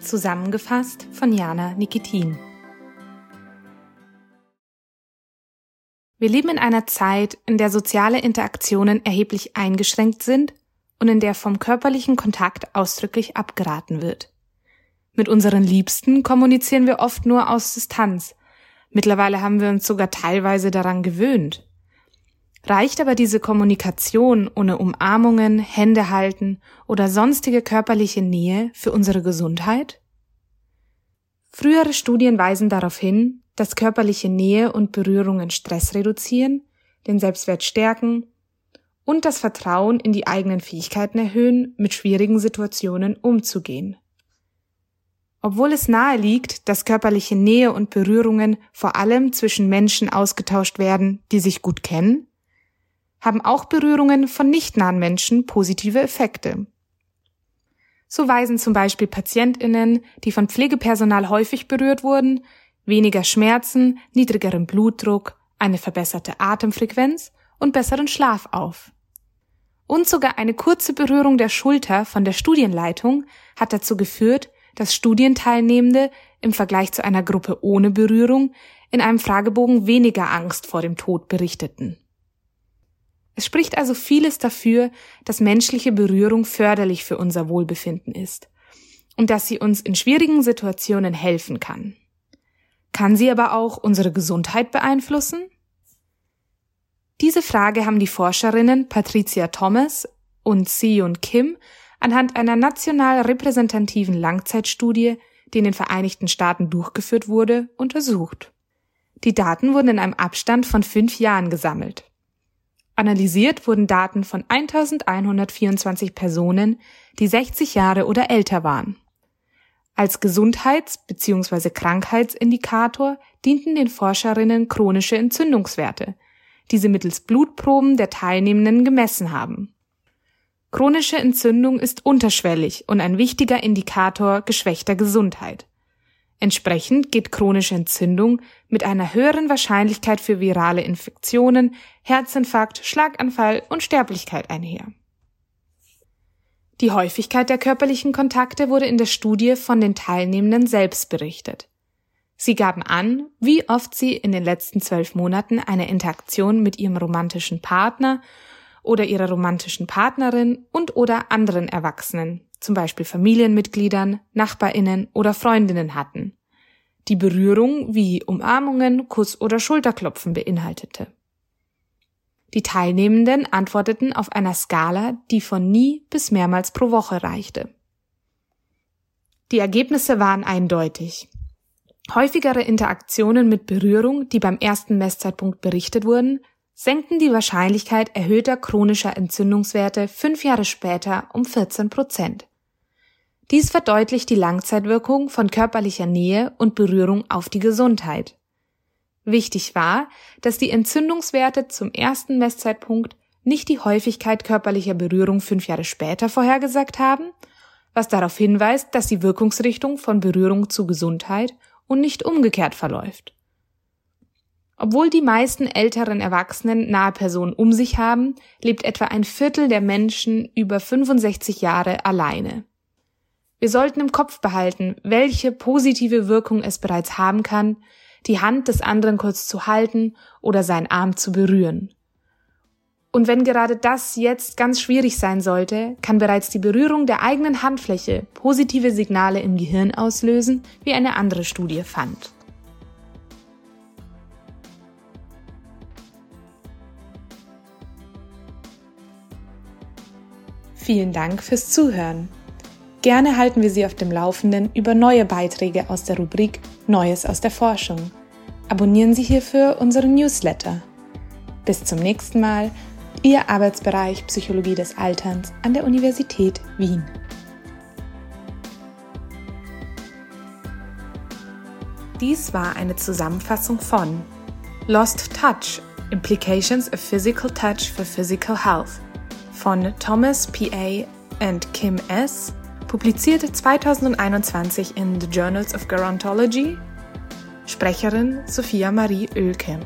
Zusammengefasst von Jana Nikitin. Wir leben in einer Zeit, in der soziale Interaktionen erheblich eingeschränkt sind und in der vom körperlichen Kontakt ausdrücklich abgeraten wird. Mit unseren Liebsten kommunizieren wir oft nur aus Distanz. Mittlerweile haben wir uns sogar teilweise daran gewöhnt. Reicht aber diese Kommunikation ohne Umarmungen, Hände halten oder sonstige körperliche Nähe für unsere Gesundheit? Frühere Studien weisen darauf hin, dass körperliche Nähe und Berührungen Stress reduzieren, den Selbstwert stärken und das Vertrauen in die eigenen Fähigkeiten erhöhen, mit schwierigen Situationen umzugehen. Obwohl es nahe liegt, dass körperliche Nähe und Berührungen vor allem zwischen Menschen ausgetauscht werden, die sich gut kennen, haben auch Berührungen von nicht nahen Menschen positive Effekte. So weisen zum Beispiel Patientinnen, die von Pflegepersonal häufig berührt wurden, weniger Schmerzen, niedrigeren Blutdruck, eine verbesserte Atemfrequenz und besseren Schlaf auf. Und sogar eine kurze Berührung der Schulter von der Studienleitung hat dazu geführt, dass Studienteilnehmende im Vergleich zu einer Gruppe ohne Berührung in einem Fragebogen weniger Angst vor dem Tod berichteten. Es spricht also vieles dafür, dass menschliche Berührung förderlich für unser Wohlbefinden ist und dass sie uns in schwierigen Situationen helfen kann. Kann sie aber auch unsere Gesundheit beeinflussen? Diese Frage haben die Forscherinnen Patricia Thomas und Seon Kim anhand einer national repräsentativen Langzeitstudie, die in den Vereinigten Staaten durchgeführt wurde, untersucht. Die Daten wurden in einem Abstand von fünf Jahren gesammelt. Analysiert wurden Daten von 1124 Personen, die 60 Jahre oder älter waren. Als Gesundheits- bzw. Krankheitsindikator dienten den Forscherinnen chronische Entzündungswerte, die sie mittels Blutproben der Teilnehmenden gemessen haben. Chronische Entzündung ist unterschwellig und ein wichtiger Indikator geschwächter Gesundheit. Entsprechend geht chronische Entzündung mit einer höheren Wahrscheinlichkeit für virale Infektionen, Herzinfarkt, Schlaganfall und Sterblichkeit einher. Die Häufigkeit der körperlichen Kontakte wurde in der Studie von den Teilnehmenden selbst berichtet. Sie gaben an, wie oft sie in den letzten zwölf Monaten eine Interaktion mit ihrem romantischen Partner oder ihrer romantischen Partnerin und oder anderen Erwachsenen zum Beispiel Familienmitgliedern, Nachbarinnen oder Freundinnen hatten, die Berührung wie Umarmungen, Kuss oder Schulterklopfen beinhaltete. Die Teilnehmenden antworteten auf einer Skala, die von nie bis mehrmals pro Woche reichte. Die Ergebnisse waren eindeutig. Häufigere Interaktionen mit Berührung, die beim ersten Messzeitpunkt berichtet wurden, senkten die Wahrscheinlichkeit erhöhter chronischer Entzündungswerte fünf Jahre später um 14 Prozent. Dies verdeutlicht die Langzeitwirkung von körperlicher Nähe und Berührung auf die Gesundheit. Wichtig war, dass die Entzündungswerte zum ersten Messzeitpunkt nicht die Häufigkeit körperlicher Berührung fünf Jahre später vorhergesagt haben, was darauf hinweist, dass die Wirkungsrichtung von Berührung zu Gesundheit und nicht umgekehrt verläuft. Obwohl die meisten älteren Erwachsenen nahe Personen um sich haben, lebt etwa ein Viertel der Menschen über 65 Jahre alleine. Wir sollten im Kopf behalten, welche positive Wirkung es bereits haben kann, die Hand des anderen kurz zu halten oder seinen Arm zu berühren. Und wenn gerade das jetzt ganz schwierig sein sollte, kann bereits die Berührung der eigenen Handfläche positive Signale im Gehirn auslösen, wie eine andere Studie fand. Vielen Dank fürs Zuhören. Gerne halten wir Sie auf dem Laufenden über neue Beiträge aus der Rubrik Neues aus der Forschung. Abonnieren Sie hierfür unseren Newsletter. Bis zum nächsten Mal, Ihr Arbeitsbereich Psychologie des Alterns an der Universität Wien. Dies war eine Zusammenfassung von Lost Touch Implications of Physical Touch for Physical Health von Thomas P.A. und Kim S., publiziert 2021 in The Journals of Gerontology. Sprecherin Sophia Marie Oelke.